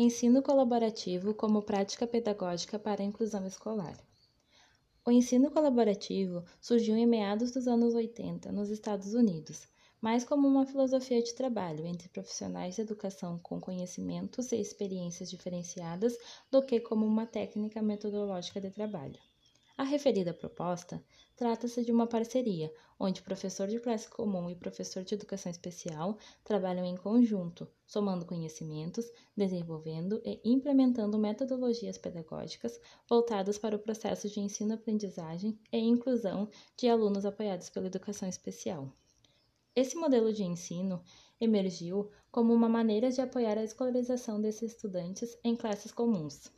Ensino colaborativo como prática pedagógica para a inclusão escolar. O ensino colaborativo surgiu em meados dos anos 80 nos Estados Unidos, mais como uma filosofia de trabalho entre profissionais de educação com conhecimentos e experiências diferenciadas do que como uma técnica metodológica de trabalho. A referida proposta trata-se de uma parceria, onde professor de classe comum e professor de educação especial trabalham em conjunto, somando conhecimentos, desenvolvendo e implementando metodologias pedagógicas voltadas para o processo de ensino-aprendizagem e inclusão de alunos apoiados pela educação especial. Esse modelo de ensino emergiu como uma maneira de apoiar a escolarização desses estudantes em classes comuns.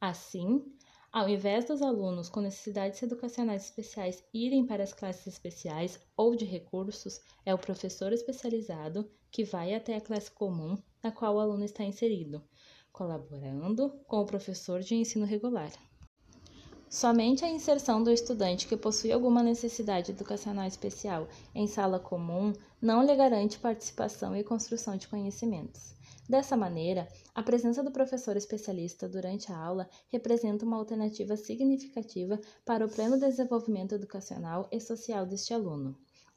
Assim, ao invés dos alunos com necessidades educacionais especiais irem para as classes especiais ou de recursos, é o professor especializado que vai até a classe comum na qual o aluno está inserido, colaborando com o professor de ensino regular. Somente a inserção do estudante que possui alguma necessidade educacional especial em sala comum não lhe garante participação e construção de conhecimentos. Dessa maneira, a presença do professor especialista durante a aula representa uma alternativa significativa para o pleno desenvolvimento educacional e social deste aluno.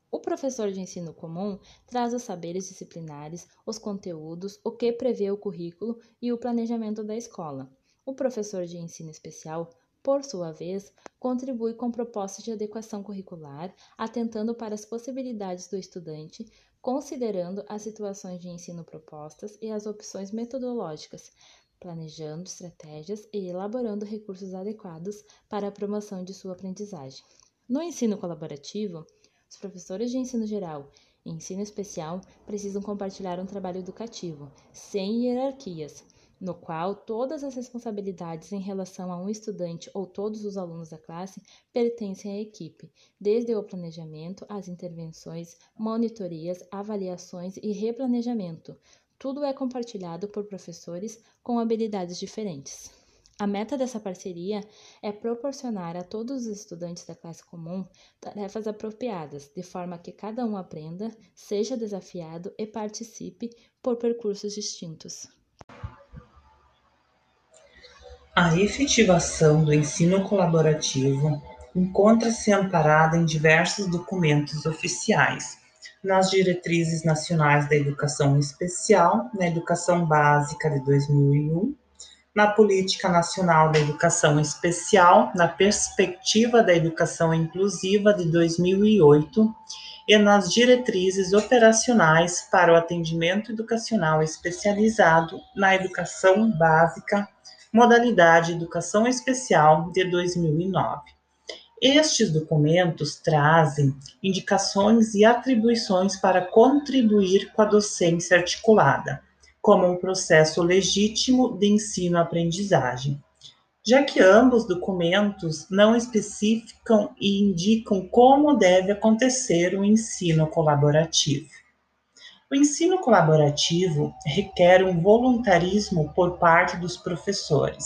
O professor de ensino comum traz os saberes disciplinares, os conteúdos, o que prevê o currículo e o planejamento da escola. O professor de ensino especial por sua vez, contribui com propostas de adequação curricular, atentando para as possibilidades do estudante, considerando as situações de ensino propostas e as opções metodológicas, planejando estratégias e elaborando recursos adequados para a promoção de sua aprendizagem. No ensino colaborativo, os professores de ensino geral e ensino especial precisam compartilhar um trabalho educativo, sem hierarquias, no qual todas as responsabilidades em relação a um estudante ou todos os alunos da classe pertencem à equipe, desde o planejamento, as intervenções, monitorias, avaliações e replanejamento. Tudo é compartilhado por professores com habilidades diferentes. A meta dessa parceria é proporcionar a todos os estudantes da classe comum tarefas apropriadas, de forma que cada um aprenda, seja desafiado e participe por percursos distintos. A efetivação do ensino colaborativo encontra-se amparada em diversos documentos oficiais, nas Diretrizes Nacionais da Educação Especial, na Educação Básica de 2001, na Política Nacional da Educação Especial, na Perspectiva da Educação Inclusiva de 2008 e nas Diretrizes Operacionais para o Atendimento Educacional Especializado na Educação Básica modalidade Educação Especial de 2009. Estes documentos trazem indicações e atribuições para contribuir com a docência articulada, como um processo legítimo de ensino-aprendizagem, já que ambos documentos não especificam e indicam como deve acontecer o ensino colaborativo. O ensino colaborativo requer um voluntarismo por parte dos professores.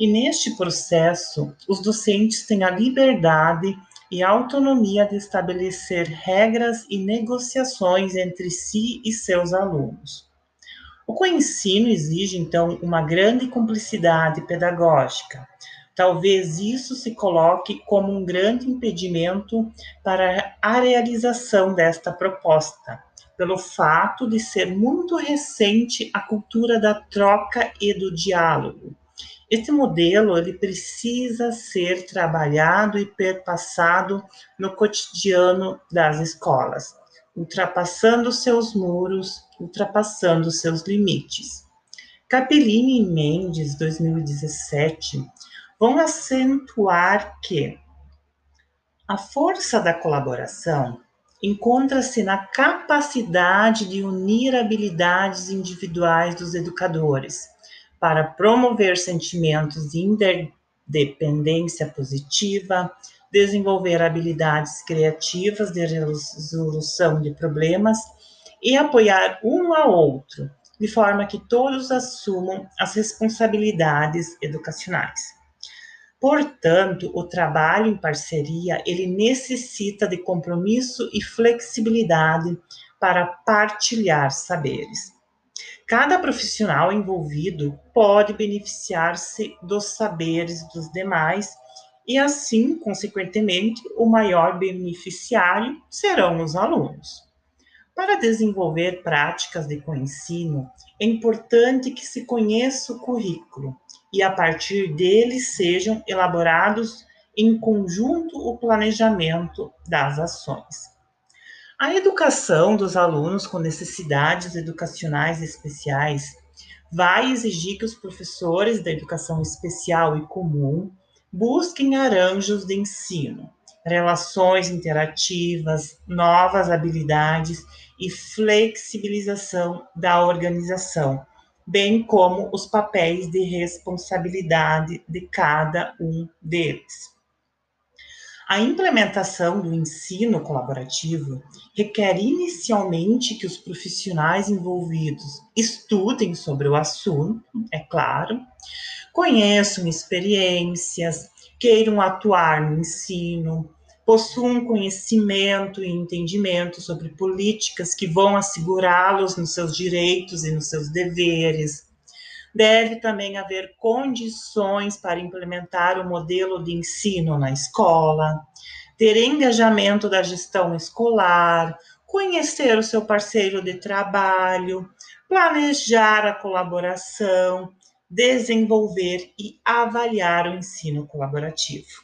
E neste processo, os docentes têm a liberdade e autonomia de estabelecer regras e negociações entre si e seus alunos. O coensino exige, então, uma grande cumplicidade pedagógica. Talvez isso se coloque como um grande impedimento para a realização desta proposta, pelo fato de ser muito recente a cultura da troca e do diálogo. Esse modelo ele precisa ser trabalhado e perpassado no cotidiano das escolas, ultrapassando seus muros, ultrapassando seus limites. Capellini e Mendes, 2017, vão acentuar que a força da colaboração encontra-se na capacidade de unir habilidades individuais dos educadores para promover sentimentos de interdependência positiva, desenvolver habilidades criativas de resolução de problemas e apoiar um ao outro, de forma que todos assumam as responsabilidades educacionais. Portanto, o trabalho em parceria, ele necessita de compromisso e flexibilidade para partilhar saberes. Cada profissional envolvido pode beneficiar-se dos saberes dos demais e, assim, consequentemente, o maior beneficiário serão os alunos. Para desenvolver práticas de coensino, é importante que se conheça o currículo e, a partir dele, sejam elaborados em conjunto o planejamento das ações. A educação dos alunos com necessidades educacionais especiais vai exigir que os professores da educação especial e comum busquem arranjos de ensino, relações interativas, novas habilidades e flexibilização da organização, bem como os papéis de responsabilidade de cada um deles. A implementação do ensino colaborativo requer inicialmente que os profissionais envolvidos estudem sobre o assunto, é claro, conheçam experiências, queiram atuar no ensino, possuam conhecimento e entendimento sobre políticas que vão assegurá-los nos seus direitos e nos seus deveres. Deve também haver condições para implementar o modelo de ensino na escola, ter engajamento da gestão escolar, conhecer o seu parceiro de trabalho, planejar a colaboração, desenvolver e avaliar o ensino colaborativo.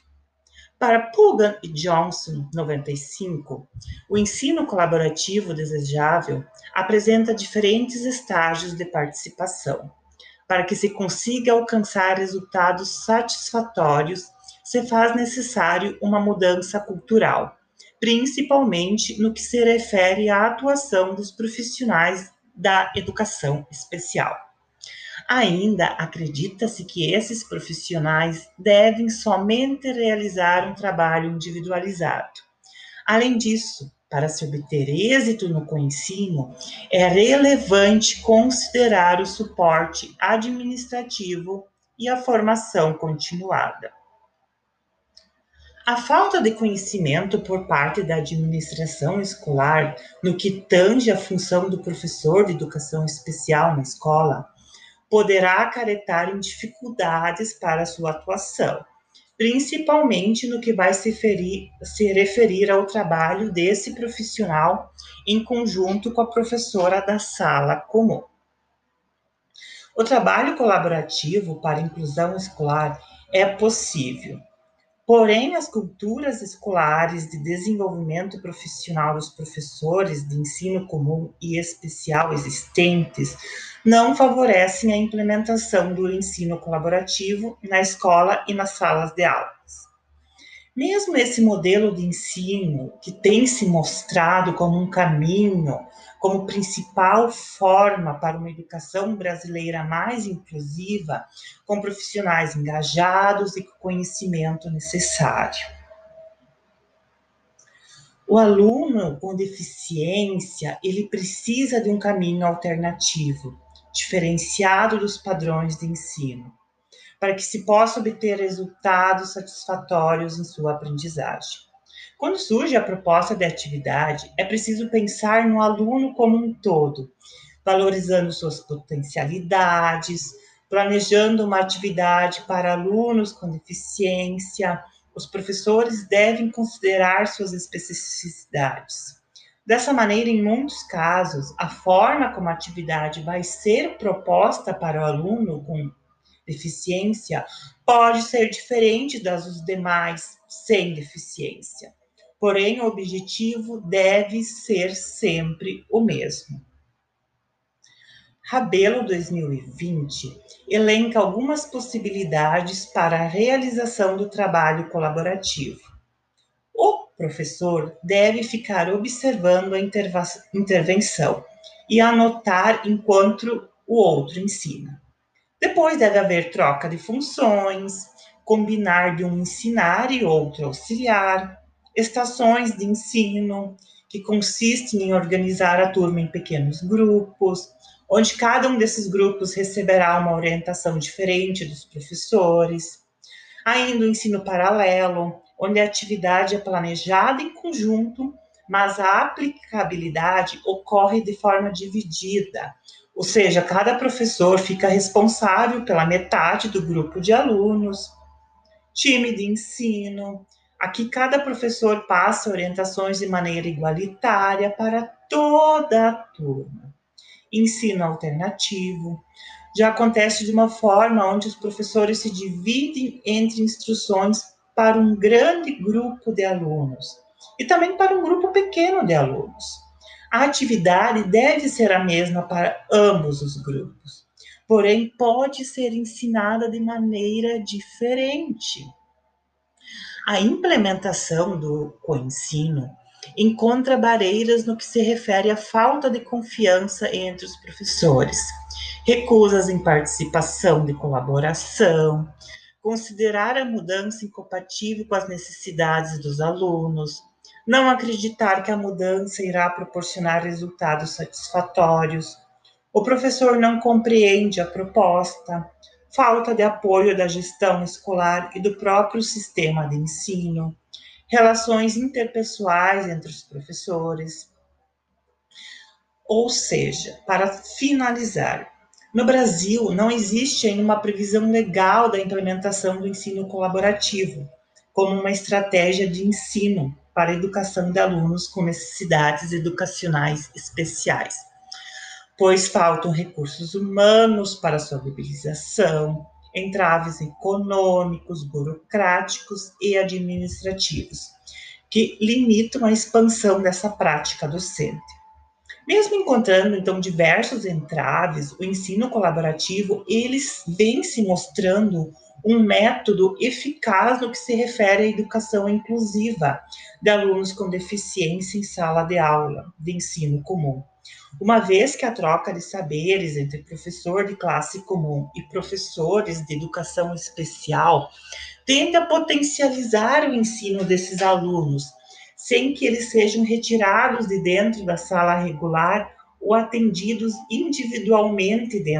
Para Pugan e Johnson, 95, o ensino colaborativo desejável apresenta diferentes estágios de participação. Para que se consiga alcançar resultados satisfatórios, se faz necessário uma mudança cultural, principalmente no que se refere à atuação dos profissionais da educação especial. Ainda acredita-se que esses profissionais devem somente realizar um trabalho individualizado. Além disso, para se obter êxito no ensino, é relevante considerar o suporte administrativo e a formação continuada. A falta de conhecimento por parte da administração escolar no que tange a função do professor de educação especial na escola poderá acarretar em dificuldades para sua atuação, principalmente no que vai se, ferir, se referir ao trabalho desse profissional em conjunto com a professora da sala comum. O trabalho colaborativo para inclusão escolar é possível, Porém, as culturas escolares de desenvolvimento profissional dos professores de ensino comum e especial existentes não favorecem a implementação do ensino colaborativo na escola e nas salas de aulas. Mesmo esse modelo de ensino, que tem se mostrado como um caminho como principal forma para uma educação brasileira mais inclusiva, com profissionais engajados e com conhecimento necessário. O aluno com deficiência, ele precisa de um caminho alternativo, diferenciado dos padrões de ensino, para que se possa obter resultados satisfatórios em sua aprendizagem. Quando surge a proposta de atividade, é preciso pensar no aluno como um todo, valorizando suas potencialidades, planejando uma atividade para alunos com deficiência. Os professores devem considerar suas especificidades. Dessa maneira, em muitos casos, a forma como a atividade vai ser proposta para o aluno com deficiência pode ser diferente das dos demais sem deficiência porém o objetivo deve ser sempre o mesmo. Rabelo 2020 elenca algumas possibilidades para a realização do trabalho colaborativo. O professor deve ficar observando a intervenção e anotar enquanto o outro ensina. Depois deve haver troca de funções, combinar de um ensinar e outro auxiliar, estações de ensino, que consistem em organizar a turma em pequenos grupos, onde cada um desses grupos receberá uma orientação diferente dos professores. Ainda o ensino paralelo, onde a atividade é planejada em conjunto, mas a aplicabilidade ocorre de forma dividida, Ou seja, cada professor fica responsável pela metade do grupo de alunos. Time de ensino. Aqui cada professor passa orientações de maneira igualitária para toda a turma. Ensino alternativo. Já acontece de uma forma onde os professores se dividem entre instruções para um grande grupo de alunos e também para um grupo pequeno de alunos. A atividade deve ser a mesma para ambos os grupos, porém pode ser ensinada de maneira diferente. A implementação do coensino encontra barreiras no que se refere à falta de confiança entre os professores, recusas em participação de colaboração, considerar a mudança incompatível com as necessidades dos alunos, não acreditar que a mudança irá proporcionar resultados satisfatórios, o professor não compreende a proposta, falta de apoio da gestão escolar e do próprio sistema de ensino, relações interpessoais entre os professores. Ou seja, para finalizar, no Brasil, não existe ainda uma previsão legal da implementação do ensino colaborativo como uma estratégia de ensino para a educação de alunos com necessidades educacionais especiais, pois faltam recursos humanos para sua mobilização, entraves econômicos, burocráticos e administrativos, que limitam a expansão dessa prática docente. Mesmo encontrando então diversos entraves, o ensino colaborativo eles vem se mostrando um método eficaz no que se refere à educação inclusiva de alunos com deficiência em sala de aula de ensino comum. Uma vez que a troca de saberes entre professor de classe comum e professores de educação especial tende a potencializar o ensino desses alunos, sem que eles sejam retirados de dentro da sala regular ou atendidos individualmente dentro